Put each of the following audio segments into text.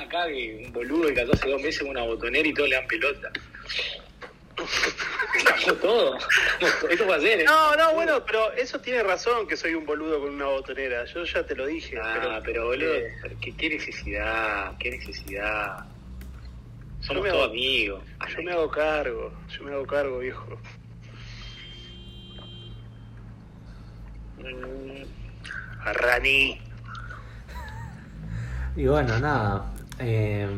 acá que un boludo que hace dos meses con una botonera y todos le dan pelota. Cayó todo. Esto va a ser, ¿eh? No, no, bueno, pero eso tiene razón que soy un boludo con una botonera. Yo ya te lo dije. Ah, pero, boludo, pero ¿qué, qué necesidad, qué necesidad. Somos me todos hago- amigos. Yo me hago cargo, yo me hago cargo, viejo. Mm, Rani. Y bueno, nada. Eh,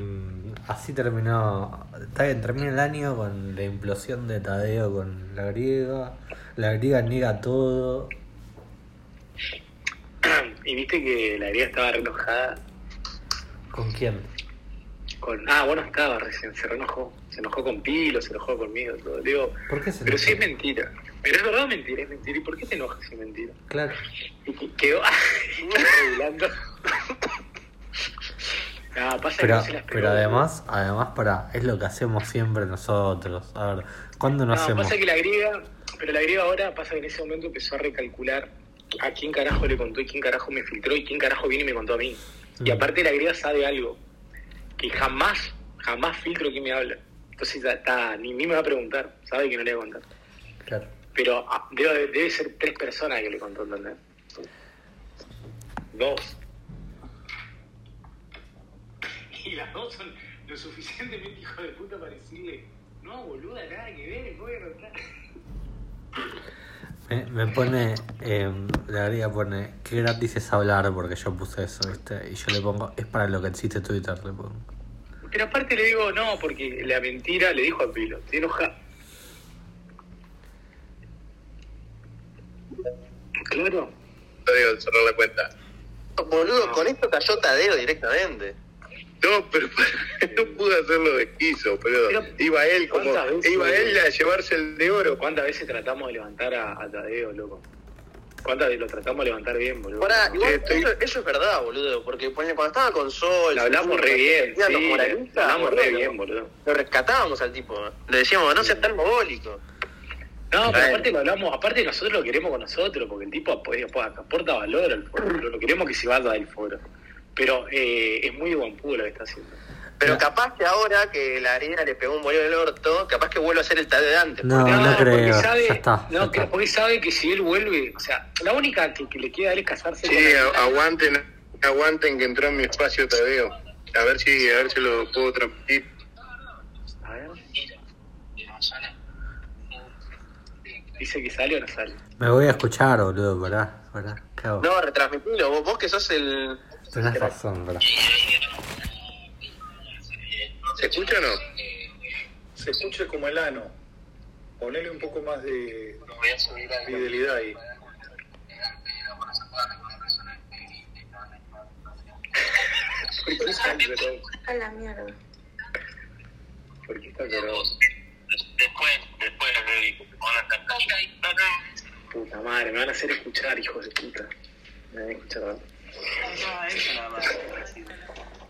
así terminó. Está bien, termina el año con la implosión de Tadeo con la griega. La griega niega todo. Y viste que la herida estaba re enojada ¿Con quién? con. Ah, bueno, estaba recién, se enojó. Se enojó con Pilo, se enojó conmigo, todo. Digo, ¿Por qué se pero enojó? sí es mentira. Pero es verdad mentira, es mentira. ¿Y por qué te enojas si es mentira? Claro. Y que- quedó regulando. No, pasa que Pero, no se la esperó. pero además, además para, es lo que hacemos siempre nosotros. A ver, ¿cuándo no, No, hacemos? pasa que la griega, pero la griega ahora pasa que en ese momento empezó a recalcular a quién carajo le contó y quién carajo me filtró y quién carajo viene y me contó a mí. Y Mm. aparte la griega sabe algo, que jamás, jamás filtro quién me habla. Entonces ya está, ni, ni me va a preguntar, sabe que no le voy a contar. Claro. Pero ah, debe, debe ser tres personas que le contó, ¿entendés? Dos. Y las dos son lo suficientemente hijo de puta para decirle, no, boluda, nada que ver, voy a contar. Me, pone, eh, la griega pone, qué gratis es hablar porque yo puse eso, ¿viste? Y yo le pongo, es para lo que existe Twitter, le pongo. Pero aparte le digo, no, porque la mentira le dijo a Pilo, te enoja. Claro. Tadeo, cerrar la cuenta. Boludo, con esto cayó Tadeo directamente. No, pero no pude hacerlo de quiso, pero, Pero, iba él como iba él a llevarse el de oro. ¿Cuántas veces tratamos de levantar a, a Tadeo, loco? ¿Cuántas veces lo tratamos de levantar bien, boludo? Pará, igual, estoy- eso, eso es verdad, boludo, porque ponele, cuando estaba con Sol... Lo hablamos re bien, sí, lo hablamos re bien, boludo. Lo rescatábamos al tipo. Le decíamos, no seas tan mogólico. No, pero aparte lo hablamos, aparte nosotros lo queremos con nosotros, porque el tipo ap- ap- aporta valor al foro, lo queremos que se vaya del foro. Pero eh, es muy buen pudo lo que está haciendo. Pero capaz que ahora que la arena le pegó un boleo en el orto, capaz que vuelve a ser el Tadeo de antes. No, Porque- no creo, porque sabe, ya está, no, ya está. porque sabe que si él vuelve, o sea, la única que, que le queda a él es casarse Sí, con aguanten, aguanten que entró en mi espacio Tadeo. A ver si a ver si lo puedo transmitir. A ver. Dice que sale o no sale. Me voy a escuchar, boludo, pará, pará. No, retransmitilo, vos, vos que sos el... Tenés razón, pará. ¿Se escucha o no? Se escucha como el ano. Ponele un poco más de fidelidad ahí. ¿Por qué está llorando? A la mierda. ¿Por qué está llorando? Después, después Puta madre, me van a hacer escuchar, hijos de puta. Me van a escuchar. ¿verdad?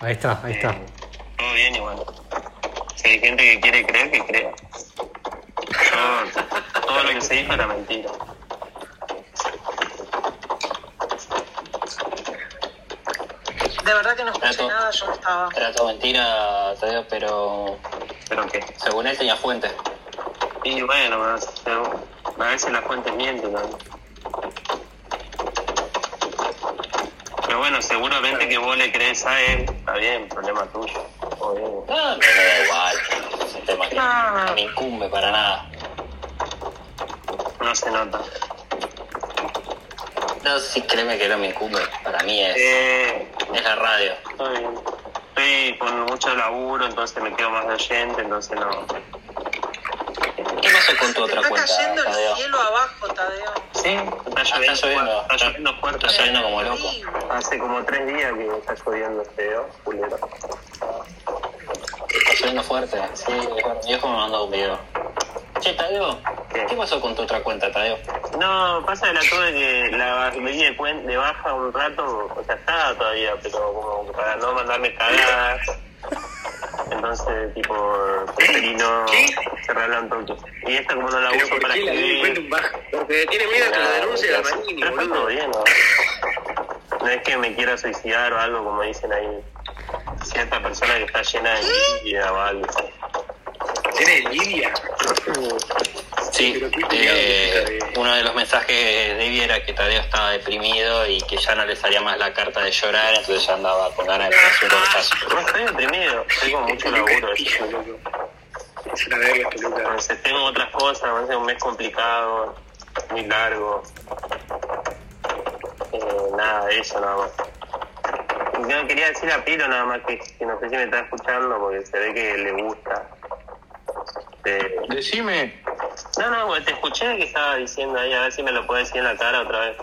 Ahí está, ahí está. Todo bien, igual. Si hay gente que quiere creer, que crea. Yo, todo lo que se dijo era mentira. De verdad que no escuché Trato. nada, yo no estaba. Era todo mentira, Tadeo, pero. ¿Pero qué? Según él tenía fuentes. Y bueno, pero a veces las fuentes mienten, ¿no? Seguramente que vos le crees a él, está bien, problema tuyo. No, me da igual. Es un tema que no me incumbe para nada. No se nota. No, sí, créeme que no me incumbe. Para mí es, es la radio. Bien. Estoy con mucho laburo, entonces me quedo más de oyente, entonces no. ¿Qué con tu Te está cayendo el cielo abajo, Tadeo. Sí, está lloviendo, está lloviendo, está lloviendo fuerte, está lloviendo como loco. Hace como tres días que está lloviendo feo, culero. Está lloviendo fuerte, sí, mi viejo me mandó un video. Che, Tadeo, ¿qué pasó con tu otra cuenta, Tadeo? No, pasa que la tuve que la me di de, cuen- de baja un rato, o sea, estaba todavía, pero como para no mandarme cagadas. Entonces, tipo, preferí no cerrarla un toque. Y esta como no la uso ¿por para bajo? Porque tiene miedo que lo denuncie la Manini, boludo. bien, ¿no? No es que me quiera suicidar o algo como dicen ahí. cierta persona que está llena de envidia o algo. ¿Tiene envidia? Sí, eh, uno de los mensajes de Debbie era que Tadeo estaba deprimido y que ya no le salía más la carta de llorar, entonces ya andaba con ganas de hacer un cortazo. No estoy deprimido, estoy con mucho laburo. Una verga. Entonces tengo otras cosas, va a ser un mes complicado, muy largo. Eh, nada de eso nada más. Yo quería decir a Pilo nada más que, que no sé si me está escuchando porque se ve que le gusta. Eh, Decime. no, no, te escuché que estaba diciendo ahí, a ver si me lo puedes decir en la cara otra vez.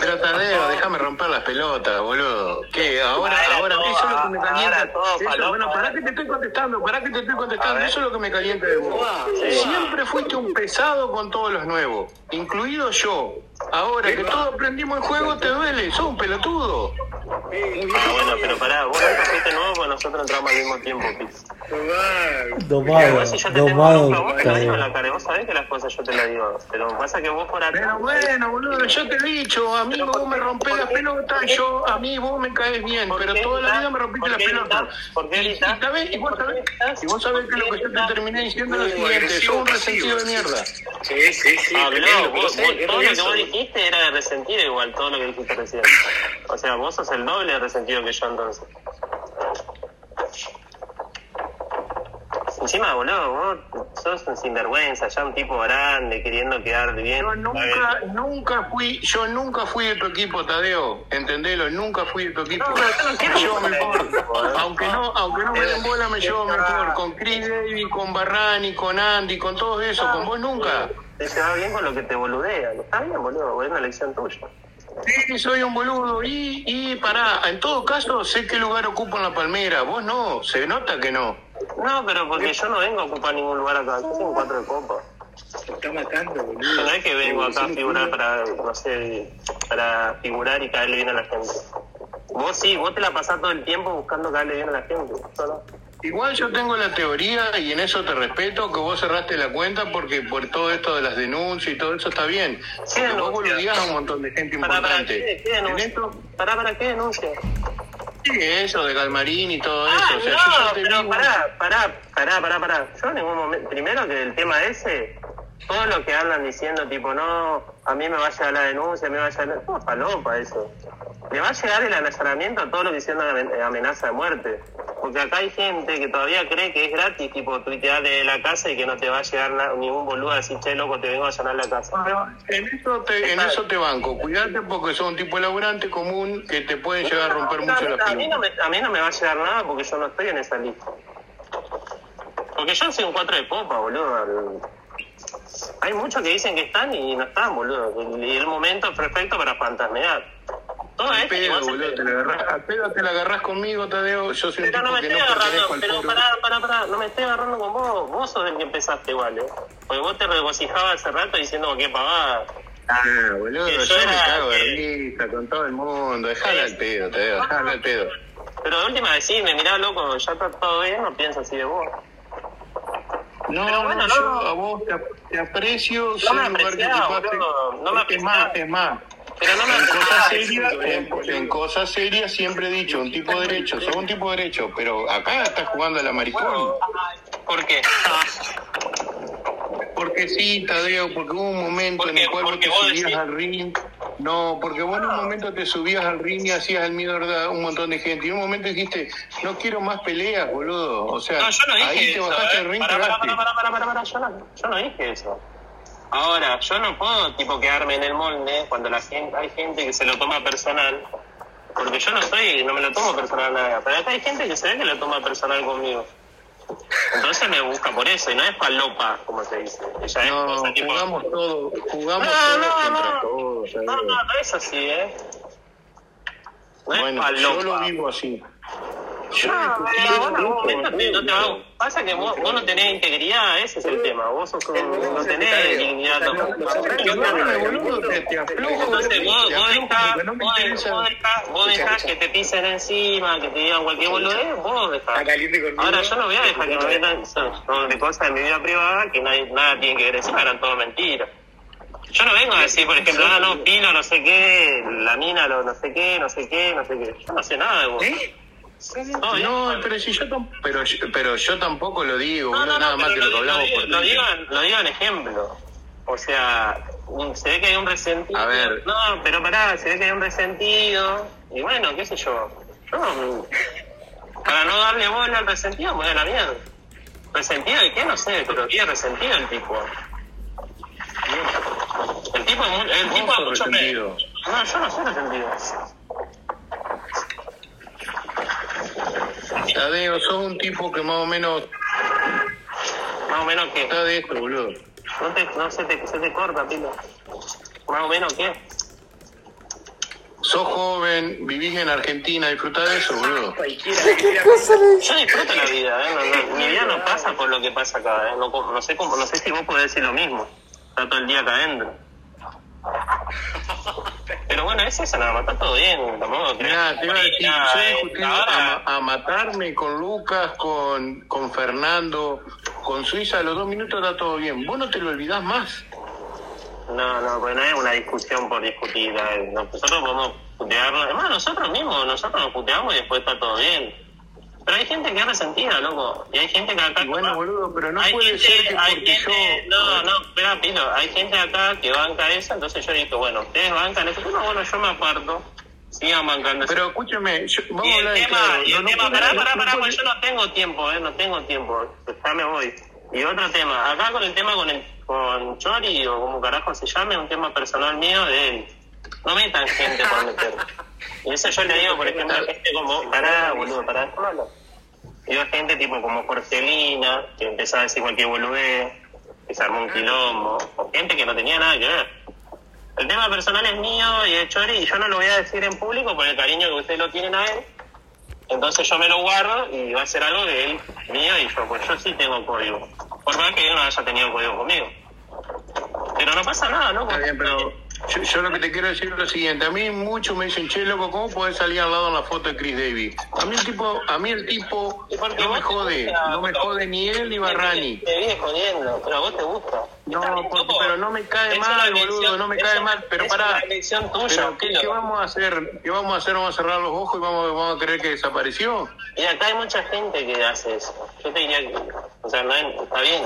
Pero Tadeo, déjame romper las pelotas, boludo. ¿Qué? Ahora, Ahora eso es lo que me calienta. Eso, bueno, pará que te estoy contestando, pará que te estoy contestando. Eso es lo que me calienta de vos. Siempre fuiste un pesado con todos los nuevos, incluido yo. Ahora que todos aprendimos el juego, te duele, sos un pelotudo. Ah, bueno, pero pará, vos fuiste nuevo nosotros entramos al mismo tiempo, Pix. Domado, Igual si yo te tengo domado. vos te lo digo en la cara, vos sabés que las cosas yo te las digo. Pero pasa que vos por atrás. Pero bueno, boludo, yo te he dicho, a mí vos me rompés la pelota, yo, a mí vos me caes bien, ¿Por pero qué toda la vida me rompiste ¿Por la qué pelota. gritas? ¿Por qué Y- y sabés- y vos ¿Por qué sabés, y vos sabés que lo que yo te terminé diciendo es lo siguiente, sos un resentido de mierda. Sí, sí, sí. Pero vos, vos- todo lo que vos dijiste era de resentido igual, todo lo que dijiste recién. O sea, vos sos el doble de resentido que yo entonces. Encima, boludo, vos sos un sinvergüenza, ya un tipo grande, queriendo quedar bien. Yo nunca, nunca fui, yo nunca fui de tu equipo, Tadeo, entendelo, nunca fui de tu equipo. No, pero me llevo mejor, aunque no, aunque no me den bola, me llevo mejor, con Chris Davis, con Barrani, con Andy, con todo eso, con vos nunca. Te lleva bien con lo que te boludean. Está bien, boludo, es una elección tuya. Sí, soy un boludo y, y pará, en todo caso sé qué lugar ocupo en la palmera, vos no, se nota que no. No, pero porque yo no vengo a ocupar ningún lugar acá, yo un cuatro de copa. Se está matando, boludo. No es que vengo acá a figurar para, no sé, para figurar y caerle bien a la gente. Vos sí, vos te la pasás todo el tiempo buscando caerle bien a la gente. Yo no. Igual yo tengo la teoría y en eso te respeto que vos cerraste la cuenta porque por todo esto de las denuncias y todo eso está bien. Sí, Porque vos boludeás a un montón de gente ¿Para, para importante. qué? ¿Qué ¿Para, para qué denuncia? sí, eso de Galmarín y todo eso. Ah, o sea, no, yo pero pará, pará, pará, pará. Yo en ningún momento, primero que el tema ese, todo lo que andan diciendo, tipo, no, a mí me va a llegar la denuncia, a mí me va a llegar... No, palopa eso. Le va a llegar el allanamiento a todo lo que diciendo amen- amenaza de muerte. Porque acá hay gente que todavía cree que es gratis, tipo, tuitearle de la casa y que no te va a llegar na- ningún boludo a decir, che, loco, te vengo a allanar la casa. Pero en eso te, en eso te banco. Cuidate porque sos un tipo laburante común que te pueden llegar a romper No, mucho la a mí no pelota. me, a mí no me va a llegar nada porque yo no estoy en esa lista. Porque yo soy un cuatro de copa, boludo. Hay muchos que dicen que están y no están, boludo. Y el momento es perfecto para fantasmear. Todo esto Pedo, boludo, te la agarrás, pedo te la agarrás conmigo, Tadeo. Yo soy un Pero no me que estoy no agarrando, pero pará, pará, pará, no me estoy agarrando con vos. Vos sos el que empezaste igual, eh. Porque vos te regocijabas hace rato diciendo que pavada. Ah, boludo, yo, yo me cago de risa con todo el mundo. Dejala al pedo, Tadeo, dejala al pedo. Pero de última decime, mirá, loco, ya está todo bien, no pienso así de vos. No, Pero bueno, no, yo no. a vos te, te aprecio, sé me ocupaste. boludo, no me es más, es más. Pero no me En cosas serias, en, en cosas serias siempre he dicho, un tipo derecho, sos un tipo derecho, pero acá estás jugando a la maricón. ¿Por qué? Porque sí, Tadeo, porque hubo un momento en el cual vos te subías al ring. No, porque vos en un momento te subías al ring y hacías el miedo a un montón de gente. Y en un momento dijiste, no quiero más peleas, boludo. O sea, No, yo no dije ahí te bajaste eh. del ring, cagaste. pará, pará, pará, pará, Yo, no, yo no dije eso. Ahora, yo no puedo tipo quedarme en el molde cuando la gente, hay gente que se lo toma personal. Porque yo no soy, no me lo tomo personal nada. Pero acá hay gente que se ve que lo toma personal conmigo. Entonces me busca por eso, y no es palopa, como se dice. Ella es No, cosa tipo. jugamos todo, jugamos No, no, contra no. todos. No, Tadeo. no, no es así, ¿eh? No es Bueno, palopa. yo lo vivo así. No, pero vos no, te va- Pasa que vos, vos no tenés integridad, ese es el tema. Vos sos un- no tenés dignidad. Entonces vos, vos dejás, vos, dejás, vos dejás que te pisen encima, que te digan cualquier boludez, vos dejás. Ahora yo no voy a dejar que me metan de cosas de mi vida privada que nadie, nada tiene que ver encima, eran todo mentiras. Yo no vengo a decir, por ejemplo, ah, no, Pino, no sé qué, la mina, lo, no sé qué, no sé qué, no sé qué. Yo no sé nada de vos. No, pero si yo, tam- pero, pero yo tampoco lo digo, No, boludo, no, nada más que lo que hablamos por lo, digo, lo digo en ejemplo. O sea, se ve que hay un resentido. A ver. No, pero pará, se ve que hay un resentido. Y bueno, qué sé yo. Yo, para no darle bola al resentido, me voy a la mierda. ¿Resentido de qué? No sé, pero tiene resentido el tipo. El tipo, el tipo sos mucho. No, yo no soy resentido. Tadeo, sos un tipo que más o menos Más o menos que. está de esto, boludo. No, te, no se, te, se te corta, pilo. Más o menos qué. Sos joven, vivís en Argentina, disfrutá de eso, boludo. Yo disfruto la vida, ¿eh? No, no, mi vida no pasa por lo que pasa acá, ¿eh? No, no, sé cómo, no sé si vos podés decir lo mismo. Está todo el día acá adentro. Pero bueno, es eso nada más, está todo bien. Tampoco te iba a decir, yo he discutido ahora- a, ma- a matarme con Lucas, con, con Fernando, con Suiza, a los dos minutos está todo bien. Vos no te lo olvidás más. No, no, pues no es una discusión por discutir. ¿eh? Nosotros podemos putearnos. Además, nosotros mismos, nosotros nos puteamos y después está todo bien. Pero hay gente que es resentida, loco. Y hay gente que acá. Y bueno, boludo, pero no hay puede gente, ser que hay porque gente, yo... No, no, espera, Pilo. Hay gente acá que banca esa, entonces yo dije, bueno, ustedes bancan eso. No, bueno, yo me aparto. Sigan bancando eso. Pero escúchame, yo- vamos Y a hablar en tema, claro. y el No, tema, pará, pará, pará, pues yo no tengo tiempo, eh, no tengo tiempo, ya me voy. Y otro tema, acá con el tema con el, con Chori, o como carajo se llame, un tema personal mío de él. No metan gente por meter. Y eso yo le digo, por ejemplo, a gente como, pará, boludo, pará. Digo gente tipo como Jorgelina, que empezaba a decir cualquier boludez, que se armó un quilombo, o gente que no tenía nada que ver. El tema personal es mío y de Chori, y yo no lo voy a decir en público por el cariño que ustedes lo tienen a él. Entonces yo me lo guardo y va a ser algo de él, mío, y yo, pues yo sí tengo código. Por más que él no haya tenido código conmigo. Pero no pasa nada, ¿no? Yo, yo lo que te quiero decir es lo siguiente. A mí muchos me dicen, che, loco, ¿cómo podés salir al lado en la foto de Chris Davis? A mí el tipo, a mí el tipo no me jode, no me jode ni él ni Barrani. Te viene jodiendo, pero a vos te gusta. No, porque- pero no me cae Es mal, boludo, no me cae mal, pero es pará. una elección tuya, Pero, ¿qué, qué vamos a hacer? ¿Qué vamos a hacer? ¿Vamos a cerrar los ojos y vamos, vamos a creer que desapareció? Y acá hay mucha gente que hace eso. Yo te diría que, o sea, no es- está bien.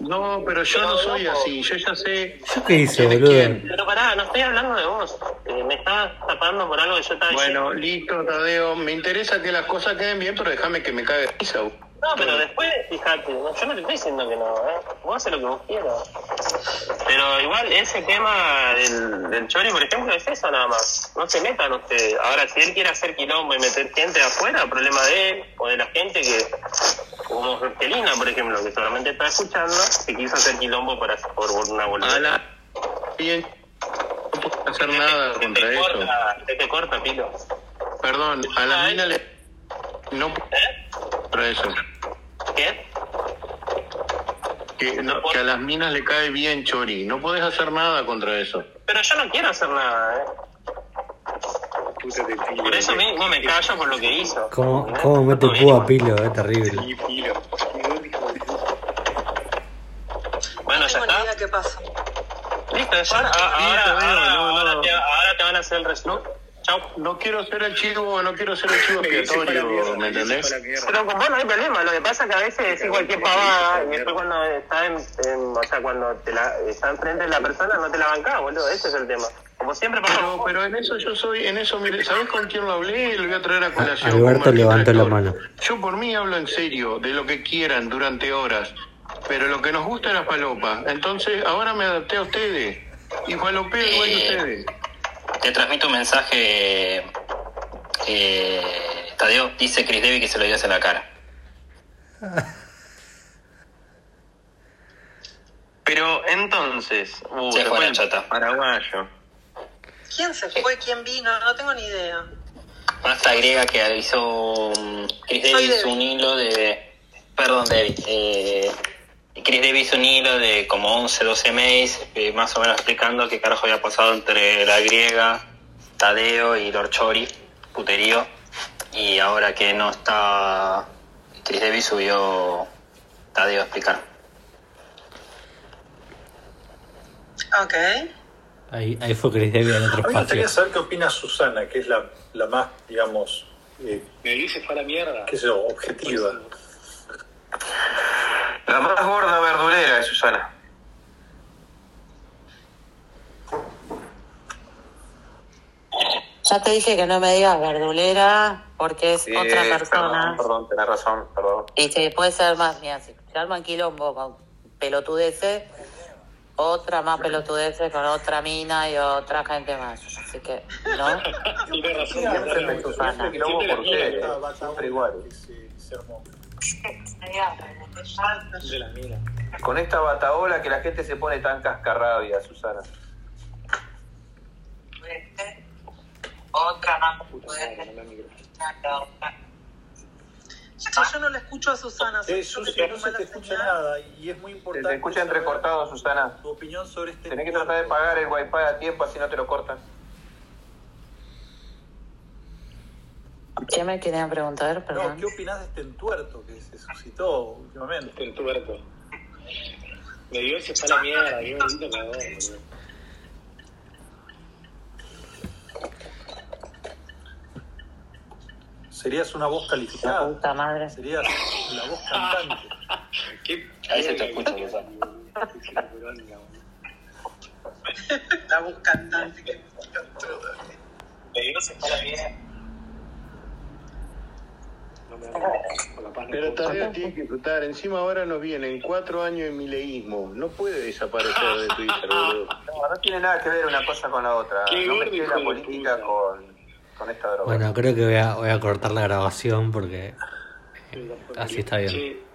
No, pero yo no soy así, yo ya sé. ¿Yo qué hice, boludo? quién. Pero pará, no estoy hablando de vos. Eh, me estás tapando por algo que yo estaba Bueno, diciendo. listo, Tadeo. Me interesa que las cosas queden bien, pero déjame que me cague risa. No, pero después, fíjate, no, yo no te estoy diciendo que no, ¿eh? Vos haces lo que vos quieras. Pero igual ese tema del, del Chori, por ejemplo, es eso nada más. No se metan ustedes. Ahora, si él quiere hacer quilombo y meter gente de afuera, problema de él o de la gente que, como Jorgelina, por ejemplo, que seguramente está escuchando, que quiso hacer quilombo hacer- por una boludez. A la... Bien, no puedo hacer nada Se contra te eso. corta, te corta, Pilo. Perdón, a la mina le... No ¿Eh? contra eso. Que, no- que a las minas le cae bien Chori. No podés hacer nada contra eso. Pero yo no quiero hacer nada, ¿eh? Por eso mismo me callo por lo que hizo. ¿Cómo, cómo mete púa a pilo? Es terrible. Sí, pilo. Bueno, No ya está. idea qué pasa. Listo, ya. Ahora, ahora, te, ahora te van a hacer el resumen. Chau. No quiero ser el chivo, no quiero ser el chivo expiatorio, ¿me entendés? Pero con vos no hay problema, lo que pasa es que a veces decís cualquier pavada y después cuando está en, en- o sea, cuando te la, está enfrente de la persona no te la bancás, boludo, ese es el tema. Como siempre pasa Pero, en eso yo soy, en eso, mire, ¿sabés con quién lo hablé? Lo voy a traer a colación. Alberto levantó la mano. Yo por mí hablo en serio, de lo que quieran, durante horas. Pero lo que nos gusta es la falopa. Entonces, ahora me adapté a ustedes. Y falopeo igual que ustedes. Te transmito un mensaje. Eh, Tadeo dice Chris Davis que se lo digas en la cara. Pero entonces, uh, Se fue chata. paraguayo. ¿Quién se fue? ¿Quién vino? No tengo ni idea. Basta griega que hizo mm, Chris Davis un hilo de. Perdón, David. Eh, Chris Davis un hilo de como 11, 12 mails, eh, más o menos explicando qué carajo había pasado entre la griega, Tadeo y Lord Chori, puterío. Y ahora que no está Chris Davis subió Tadeo a explicar. Ok. Ahí, ahí fue Chris David en otro mí me gustaría espacio. saber qué opina Susana, que es la, la más, digamos, eh, Me dice fue a la mierda. qué sé yo, objetiva. La más gorda verdulera es Susana. Ya te dije que no me digas verdulera porque es Sí, otra Perdón, persona. perdón, tenés razón, perdón. Y se puede ser más, mira, si se arman quilombo con pelotudeces, otra más pelotudeces con otra mina y otra gente más. Así que, ¿no? Tiene razón. Siempre Susana. Siempre quilombo por ustedes, Esta batalla siempre igual. que se, se armó. De la mina. Con esta bataola que la gente se pone tan cascarrabia, Susana. Otra más Che, yo no le escucho a Susana. Eh, Susi, no se te escucha señal. nada y es muy Se importante. te escucha entrecortado, Susana. Tu opinión sobre este. Tenés que tratar de pagar el wifi a tiempo, así no te lo cortan. ¿Qué me querían preguntar? No, Perdón. ¿qué opinas de este entuerto que se suscitó últimamente? El tuberto. Me dio ese fue a la mierda. Qué bonito cagón, boludo. Serías una voz La calificada. puta madre. Serías la voz cantante. Qué Ahí se te escucha. La voz cantante que Me dio se fue a la mierda. No me da por la paz no Pero. Tadeo tiene que disfrutar. Encima ahora nos vienen cuatro años de mileísmo. No puede desaparecer de Twitter, boludo. No, no tiene nada que ver una cosa con la otra. Qué no mezclé la política con, con esta droga. Bueno, creo que voy a, voy a cortar la grabación porque así está bien.